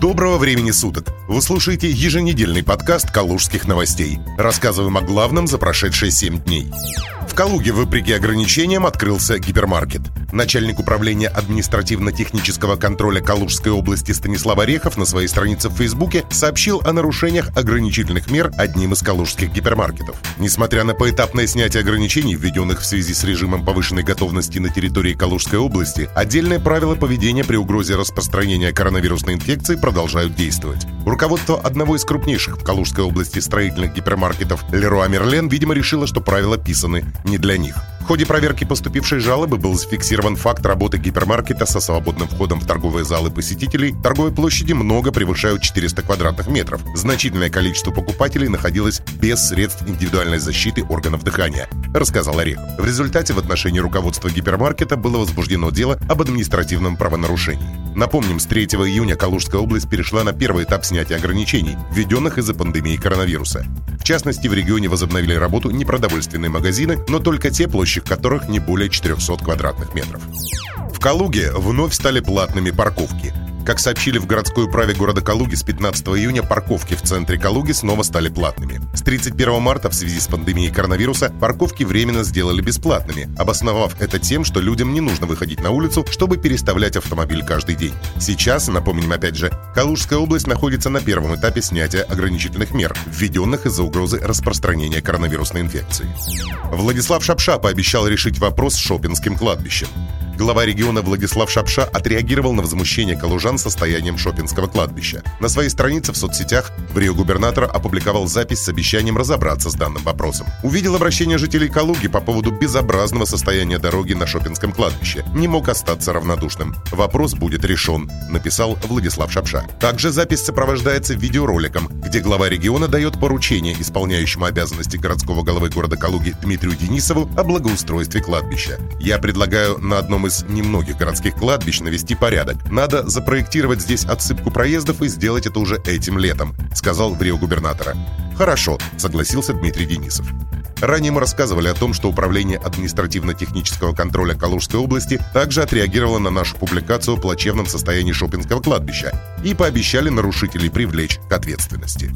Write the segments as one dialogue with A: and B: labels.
A: Доброго времени суток! Вы слушаете еженедельный подкаст «Калужских новостей». Рассказываем о главном за прошедшие 7 дней. В Калуге, вопреки ограничениям, открылся гипермаркет. Начальник управления административно-технического контроля Калужской области Станислав Орехов на своей странице в Фейсбуке сообщил о нарушениях ограничительных мер одним из калужских гипермаркетов. Несмотря на поэтапное снятие ограничений, введенных в связи с режимом повышенной готовности на территории Калужской области, отдельные правила поведения при угрозе распространения коронавирусной инфекции продолжают действовать. Руководство одного из крупнейших в Калужской области строительных гипермаркетов Леруа Мерлен, видимо, решило, что правила писаны не для них. В ходе проверки поступившей жалобы был зафиксирован факт работы гипермаркета со свободным входом в торговые залы посетителей. Торговые площади много превышают 400 квадратных метров. Значительное количество покупателей находилось без средств индивидуальной защиты органов дыхания, рассказал Орех. В результате в отношении руководства гипермаркета было возбуждено дело об административном правонарушении. Напомним, с 3 июня Калужская область перешла на первый этап снятия ограничений, введенных из-за пандемии коронавируса. В частности, в регионе возобновили работу непродовольственные магазины, но только те, площадь которых не более 400 квадратных метров. В Калуге вновь стали платными парковки. Как сообщили в городской управе города Калуги, с 15 июня парковки в центре Калуги снова стали платными. С 31 марта в связи с пандемией коронавируса парковки временно сделали бесплатными, обосновав это тем, что людям не нужно выходить на улицу, чтобы переставлять автомобиль каждый день. Сейчас, напомним опять же, Калужская область находится на первом этапе снятия ограничительных мер, введенных из-за угрозы распространения коронавирусной инфекции. Владислав Шапша пообещал решить вопрос с шопинским кладбищем. Глава региона Владислав Шапша отреагировал на возмущение калужан состоянием Шопинского кладбища. На своей странице в соцсетях в Рио губернатора опубликовал запись с обещанием разобраться с данным вопросом. Увидел обращение жителей Калуги по поводу безобразного состояния дороги на Шопинском кладбище. Не мог остаться равнодушным. Вопрос будет решен, написал Владислав Шапша. Также запись сопровождается видеороликом, где глава региона дает поручение исполняющему обязанности городского головы города Калуги Дмитрию Денисову о благоустройстве кладбища. Я предлагаю на одном из из немногих городских кладбищ навести порядок. Надо запроектировать здесь отсыпку проездов и сделать это уже этим летом», — сказал в Рио губернатора. «Хорошо», — согласился Дмитрий Денисов. Ранее мы рассказывали о том, что Управление административно-технического контроля Калужской области также отреагировало на нашу публикацию о плачевном состоянии Шопинского кладбища и пообещали нарушителей привлечь к ответственности.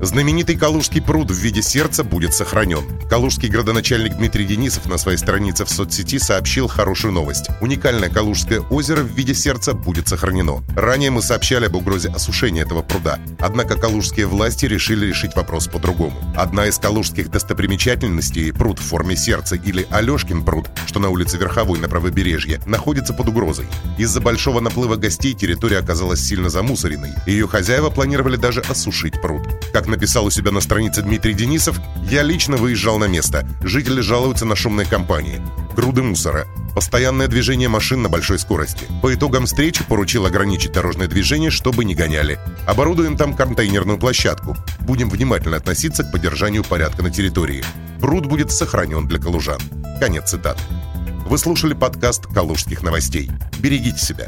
A: Знаменитый Калужский пруд в виде сердца будет сохранен. Калужский градоначальник Дмитрий Денисов на своей странице в соцсети сообщил хорошую новость. Уникальное Калужское озеро в виде сердца будет сохранено. Ранее мы сообщали об угрозе осушения этого пруда. Однако калужские власти решили решить вопрос по-другому. Одна из калужских достопримечательностей пруд в форме сердца или Алешкин пруд, что на улице Верховой на правобережье, находится под угрозой. Из-за большого наплыва гостей территория оказалась сильно замусоренной. Ее хозяева планировали даже осушить пруд. Как написал у себя на странице Дмитрий Денисов, «Я лично выезжал на место. Жители жалуются на шумные компании. Груды мусора, постоянное движение машин на большой скорости. По итогам встречи поручил ограничить дорожное движение, чтобы не гоняли. Оборудуем там контейнерную площадку. Будем внимательно относиться к поддержанию порядка на территории. Пруд будет сохранен для калужан. Конец цитаты. Вы слушали подкаст «Калужских новостей». Берегите себя.